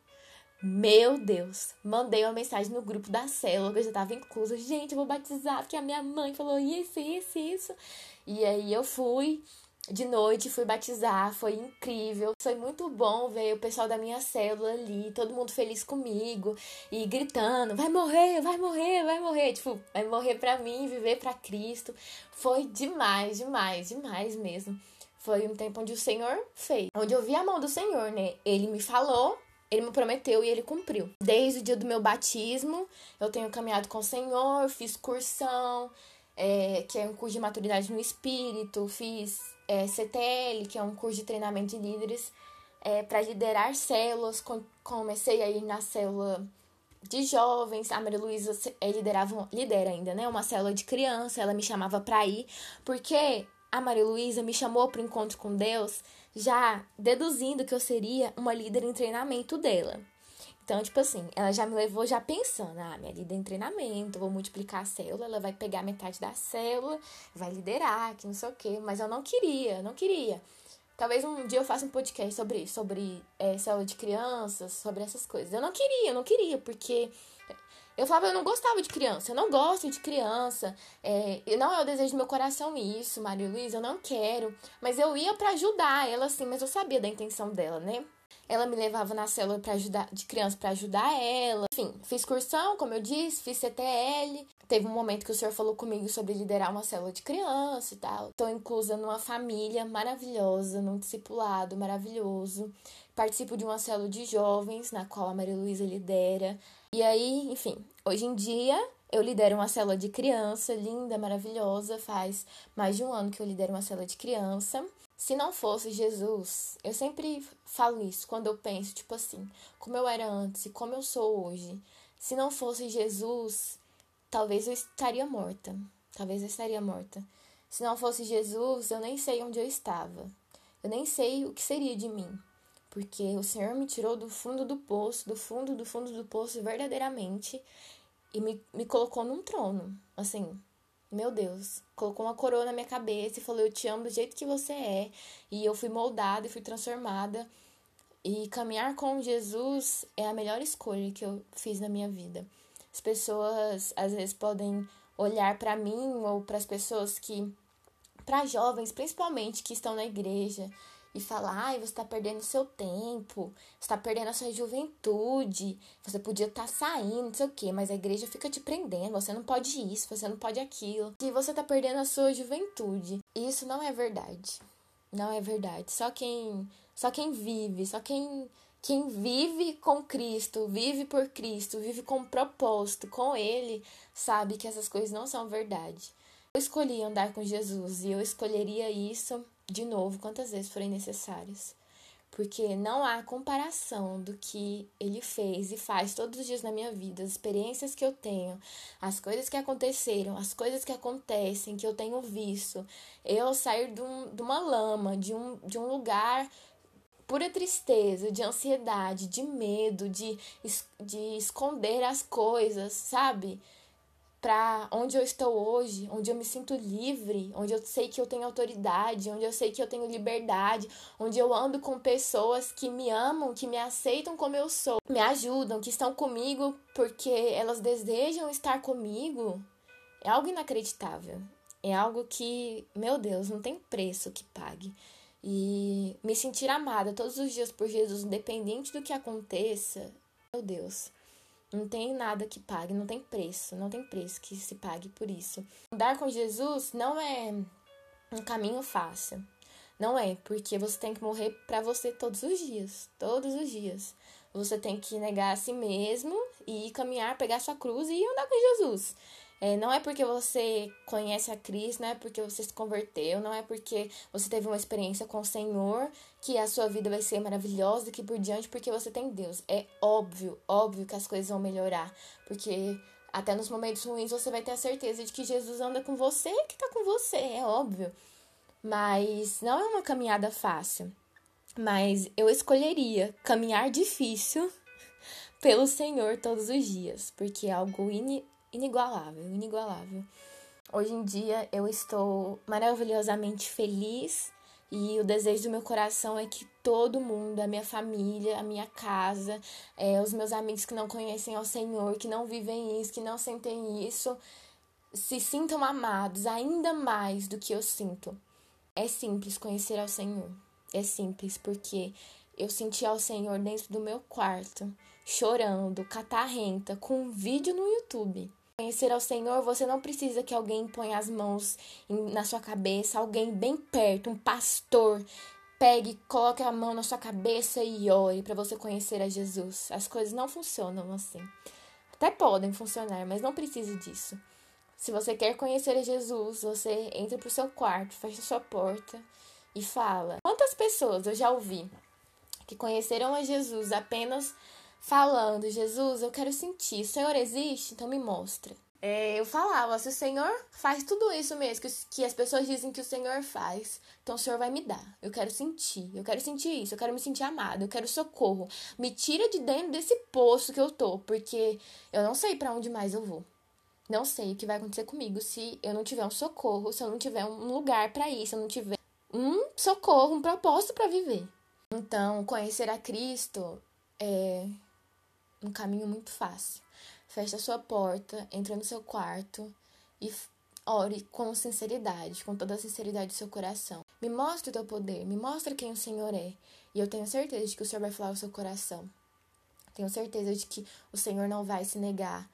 Meu Deus! Mandei uma mensagem no grupo da célula, que eu já tava inclusa. Gente, eu vou batizar, porque a minha mãe falou isso, isso, isso. E aí eu fui de noite, fui batizar, foi incrível. Foi muito bom ver o pessoal da minha célula ali, todo mundo feliz comigo e gritando: vai morrer, vai morrer, vai morrer. Tipo, vai morrer pra mim, viver pra Cristo. Foi demais, demais, demais mesmo. Foi um tempo onde o Senhor fez, onde eu vi a mão do Senhor, né? Ele me falou, ele me prometeu e ele cumpriu. Desde o dia do meu batismo, eu tenho caminhado com o Senhor, fiz cursão, é, que é um curso de maturidade no espírito, fiz é, CTL, que é um curso de treinamento de líderes é, para liderar células. Comecei a ir na célula de jovens, a Maria Luísa é, liderava, lidera ainda, né? Uma célula de criança, ela me chamava para ir, porque a Maria Luísa me chamou para o encontro com Deus, já deduzindo que eu seria uma líder em treinamento dela. Então, tipo assim, ela já me levou já pensando, ah, minha líder em treinamento, vou multiplicar a célula, ela vai pegar metade da célula, vai liderar, que não sei o quê. Mas eu não queria, não queria. Talvez um dia eu faça um podcast sobre sobre é, célula de crianças, sobre essas coisas. Eu não queria, eu não queria, porque eu falava, eu não gostava de criança, eu não gosto de criança, é, não é o desejo do meu coração isso, Maria Luísa, eu não quero. Mas eu ia para ajudar ela, assim, mas eu sabia da intenção dela, né? Ela me levava na célula para ajudar de criança para ajudar ela. Enfim, fiz cursão, como eu disse, fiz CTL. Teve um momento que o senhor falou comigo sobre liderar uma célula de criança e tal. Estou inclusa numa família maravilhosa, num discipulado maravilhoso. Participo de uma célula de jovens, na qual a Maria Luísa lidera. E aí, enfim, hoje em dia eu lidero uma célula de criança linda, maravilhosa. Faz mais de um ano que eu lidero uma célula de criança. Se não fosse Jesus, eu sempre falo isso quando eu penso, tipo assim, como eu era antes e como eu sou hoje. Se não fosse Jesus, talvez eu estaria morta. Talvez eu estaria morta. Se não fosse Jesus, eu nem sei onde eu estava. Eu nem sei o que seria de mim. Porque o Senhor me tirou do fundo do poço, do fundo do fundo do poço verdadeiramente e me, me colocou num trono. Assim, meu Deus, colocou uma coroa na minha cabeça e falou: Eu te amo do jeito que você é. E eu fui moldada e fui transformada. E caminhar com Jesus é a melhor escolha que eu fiz na minha vida. As pessoas às vezes podem olhar para mim ou para as pessoas que, para jovens principalmente que estão na igreja e falar, ai, você está perdendo seu tempo, está perdendo a sua juventude, você podia estar tá saindo, não sei o quê, mas a igreja fica te prendendo, você não pode isso, você não pode aquilo, e você está perdendo a sua juventude. Isso não é verdade. Não é verdade. Só quem, só quem vive, só quem quem vive com Cristo, vive por Cristo, vive com propósito, com Ele, sabe que essas coisas não são verdade. Eu escolhi andar com Jesus e eu escolheria isso de novo quantas vezes forem necessárias. Porque não há comparação do que ele fez e faz todos os dias na minha vida, as experiências que eu tenho, as coisas que aconteceram, as coisas que acontecem, que eu tenho visto. Eu sair de, um, de uma lama, de um, de um lugar pura tristeza, de ansiedade, de medo, de, de esconder as coisas, sabe? Para onde eu estou hoje, onde eu me sinto livre, onde eu sei que eu tenho autoridade, onde eu sei que eu tenho liberdade, onde eu ando com pessoas que me amam, que me aceitam como eu sou, me ajudam, que estão comigo porque elas desejam estar comigo, é algo inacreditável. É algo que, meu Deus, não tem preço que pague. E me sentir amada todos os dias por Jesus, independente do que aconteça, meu Deus, não tem nada que pague, não tem preço, não tem preço que se pague por isso. Andar com Jesus não é um caminho fácil. Não é, porque você tem que morrer para você todos os dias, todos os dias. Você tem que negar a si mesmo e caminhar, pegar sua cruz e andar com Jesus. É, não é porque você conhece a Cristo, não é porque você se converteu, não é porque você teve uma experiência com o Senhor que a sua vida vai ser maravilhosa daqui por diante porque você tem Deus. É óbvio, óbvio que as coisas vão melhorar, porque até nos momentos ruins você vai ter a certeza de que Jesus anda com você que tá com você, é óbvio. Mas não é uma caminhada fácil. Mas eu escolheria caminhar difícil [laughs] pelo Senhor todos os dias, porque é algo inigualável, inigualável. Hoje em dia eu estou maravilhosamente feliz e o desejo do meu coração é que todo mundo, a minha família, a minha casa, é, os meus amigos que não conhecem ao Senhor, que não vivem isso, que não sentem isso, se sintam amados ainda mais do que eu sinto. É simples conhecer ao Senhor. É simples porque eu senti ao Senhor dentro do meu quarto, chorando, catarrenta, com um vídeo no YouTube conhecer ao Senhor, você não precisa que alguém ponha as mãos na sua cabeça, alguém bem perto, um pastor, pegue, coloque a mão na sua cabeça e ore para você conhecer a Jesus. As coisas não funcionam assim. Até podem funcionar, mas não precisa disso. Se você quer conhecer a Jesus, você entra pro seu quarto, fecha sua porta e fala. Quantas pessoas eu já ouvi que conheceram a Jesus apenas falando: Jesus, eu quero sentir. O Senhor existe? Então me mostra. É, eu falava: se o Senhor faz tudo isso mesmo, que, que as pessoas dizem que o Senhor faz, então o Senhor vai me dar. Eu quero sentir. Eu quero sentir isso. Eu quero me sentir amada. Eu quero socorro. Me tira de dentro desse poço que eu tô, porque eu não sei para onde mais eu vou. Não sei o que vai acontecer comigo se eu não tiver um socorro, se eu não tiver um lugar para ir, se eu não tiver um socorro, um propósito para viver. Então, conhecer a Cristo é um caminho muito fácil. Feche a sua porta, entre no seu quarto e ore com sinceridade, com toda a sinceridade do seu coração. Me mostre o teu poder, me mostra quem o Senhor é. E eu tenho certeza de que o Senhor vai falar o seu coração. Tenho certeza de que o Senhor não vai se negar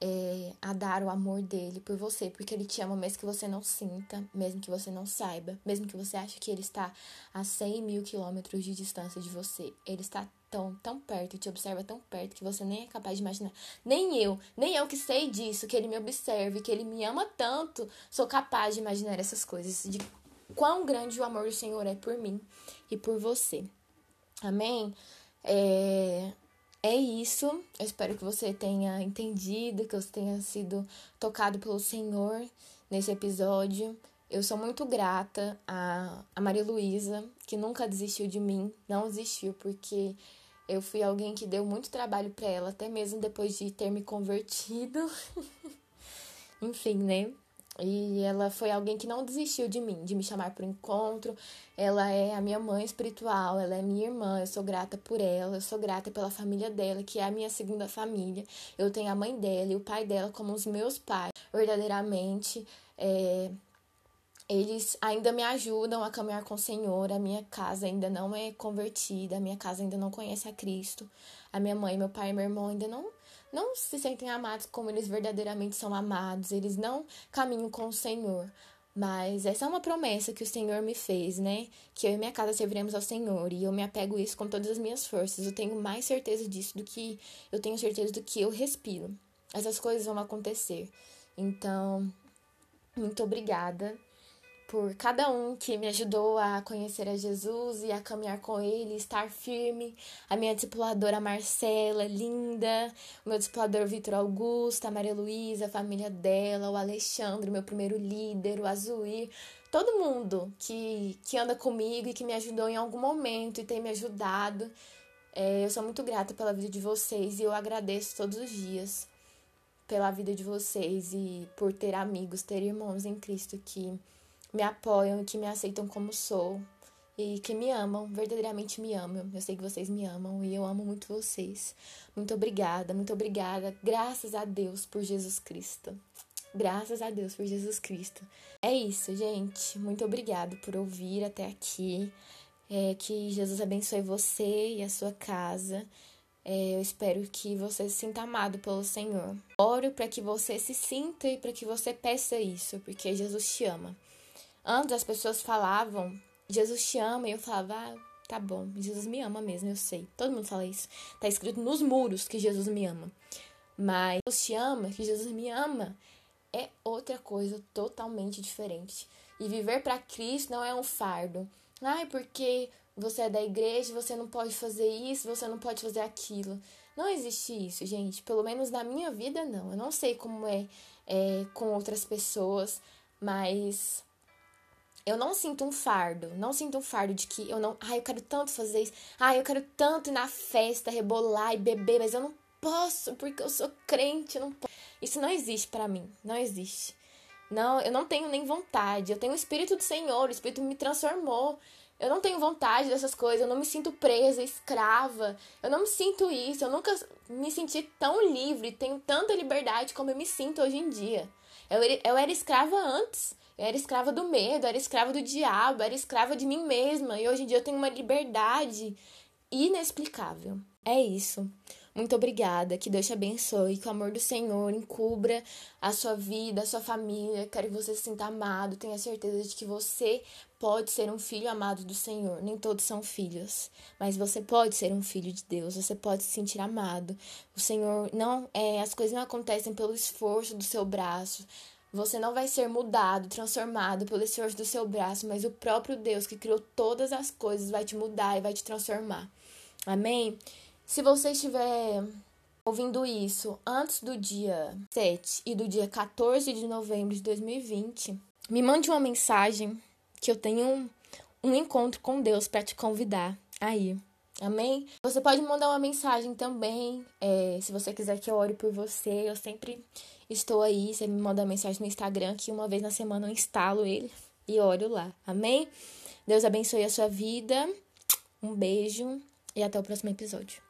é, a dar o amor dele por você, porque ele te ama mesmo que você não sinta, mesmo que você não saiba, mesmo que você ache que ele está a 100 mil quilômetros de distância de você. Ele está tão, tão perto te observa tão perto que você nem é capaz de imaginar. Nem eu, nem eu que sei disso, que ele me observe, que ele me ama tanto, sou capaz de imaginar essas coisas, de quão grande o amor do Senhor é por mim e por você. Amém? É, é isso. Eu espero que você tenha entendido, que você tenha sido tocado pelo Senhor nesse episódio. Eu sou muito grata a, a Maria Luísa, que nunca desistiu de mim, não desistiu, porque eu fui alguém que deu muito trabalho para ela, até mesmo depois de ter me convertido. [laughs] Enfim, né? E ela foi alguém que não desistiu de mim, de me chamar para encontro. Ela é a minha mãe espiritual, ela é minha irmã, eu sou grata por ela, eu sou grata pela família dela, que é a minha segunda família. Eu tenho a mãe dela e o pai dela como os meus pais. Verdadeiramente, é, eles ainda me ajudam a caminhar com o Senhor. A minha casa ainda não é convertida, a minha casa ainda não conhece a Cristo. A minha mãe, meu pai e meu irmão ainda não não se sentem amados como eles verdadeiramente são amados, eles não caminham com o Senhor. Mas essa é uma promessa que o Senhor me fez, né? Que eu e minha casa serviremos ao Senhor. E eu me apego a isso com todas as minhas forças. Eu tenho mais certeza disso do que eu tenho certeza do que eu respiro. Essas coisas vão acontecer. Então, muito obrigada por cada um que me ajudou a conhecer a Jesus e a caminhar com Ele, estar firme. A minha discipuladora Marcela, linda. O meu discipulador Vitor Augusto, a Maria Luísa, a família dela, o Alexandre, meu primeiro líder, o Azuir. Todo mundo que, que anda comigo e que me ajudou em algum momento e tem me ajudado. É, eu sou muito grata pela vida de vocês e eu agradeço todos os dias pela vida de vocês e por ter amigos, ter irmãos em Cristo que me apoiam e que me aceitam como sou e que me amam, verdadeiramente me amam. Eu sei que vocês me amam e eu amo muito vocês. Muito obrigada, muito obrigada. Graças a Deus por Jesus Cristo. Graças a Deus por Jesus Cristo. É isso, gente. Muito obrigado por ouvir até aqui. É, que Jesus abençoe você e a sua casa. É, eu espero que você se sinta amado pelo Senhor. Oro para que você se sinta e para que você peça isso, porque Jesus te ama. Antes as pessoas falavam, Jesus te ama, e eu falava, ah, tá bom, Jesus me ama mesmo, eu sei. Todo mundo fala isso. Tá escrito nos muros que Jesus me ama. Mas Jesus te ama, que Jesus me ama, é outra coisa totalmente diferente. E viver para Cristo não é um fardo. Ai, porque você é da igreja, você não pode fazer isso, você não pode fazer aquilo. Não existe isso, gente. Pelo menos na minha vida, não. Eu não sei como é, é com outras pessoas, mas eu não sinto um fardo, não sinto um fardo de que eu não, ai, eu quero tanto fazer isso, ai, eu quero tanto ir na festa, rebolar e beber, mas eu não posso porque eu sou crente, eu não posso. Isso não existe para mim, não existe. Não, eu não tenho nem vontade. Eu tenho o Espírito do Senhor, o Espírito me transformou. Eu não tenho vontade dessas coisas, eu não me sinto presa, escrava. Eu não me sinto isso, eu nunca me senti tão livre, tenho tanta liberdade como eu me sinto hoje em dia. Eu, eu era escrava antes. Era escrava do medo, era escrava do diabo, era escrava de mim mesma. E hoje em dia eu tenho uma liberdade inexplicável. É isso. Muito obrigada. Que Deus te abençoe. Que o amor do Senhor encubra a sua vida, a sua família. Quero que você se sinta amado. Tenha certeza de que você pode ser um filho amado do Senhor. Nem todos são filhos, mas você pode ser um filho de Deus. Você pode se sentir amado. O Senhor não é, as coisas não acontecem pelo esforço do seu braço. Você não vai ser mudado, transformado pelo esforço do seu braço, mas o próprio Deus que criou todas as coisas vai te mudar e vai te transformar. Amém? Se você estiver ouvindo isso antes do dia 7 e do dia 14 de novembro de 2020, me mande uma mensagem que eu tenho um, um encontro com Deus para te convidar aí. Amém? Você pode mandar uma mensagem também, é, se você quiser que eu ore por você. Eu sempre estou aí. Você me manda mensagem no Instagram, que uma vez na semana eu instalo ele. e oro lá. Amém? Deus abençoe a sua vida. Um beijo e até o próximo episódio.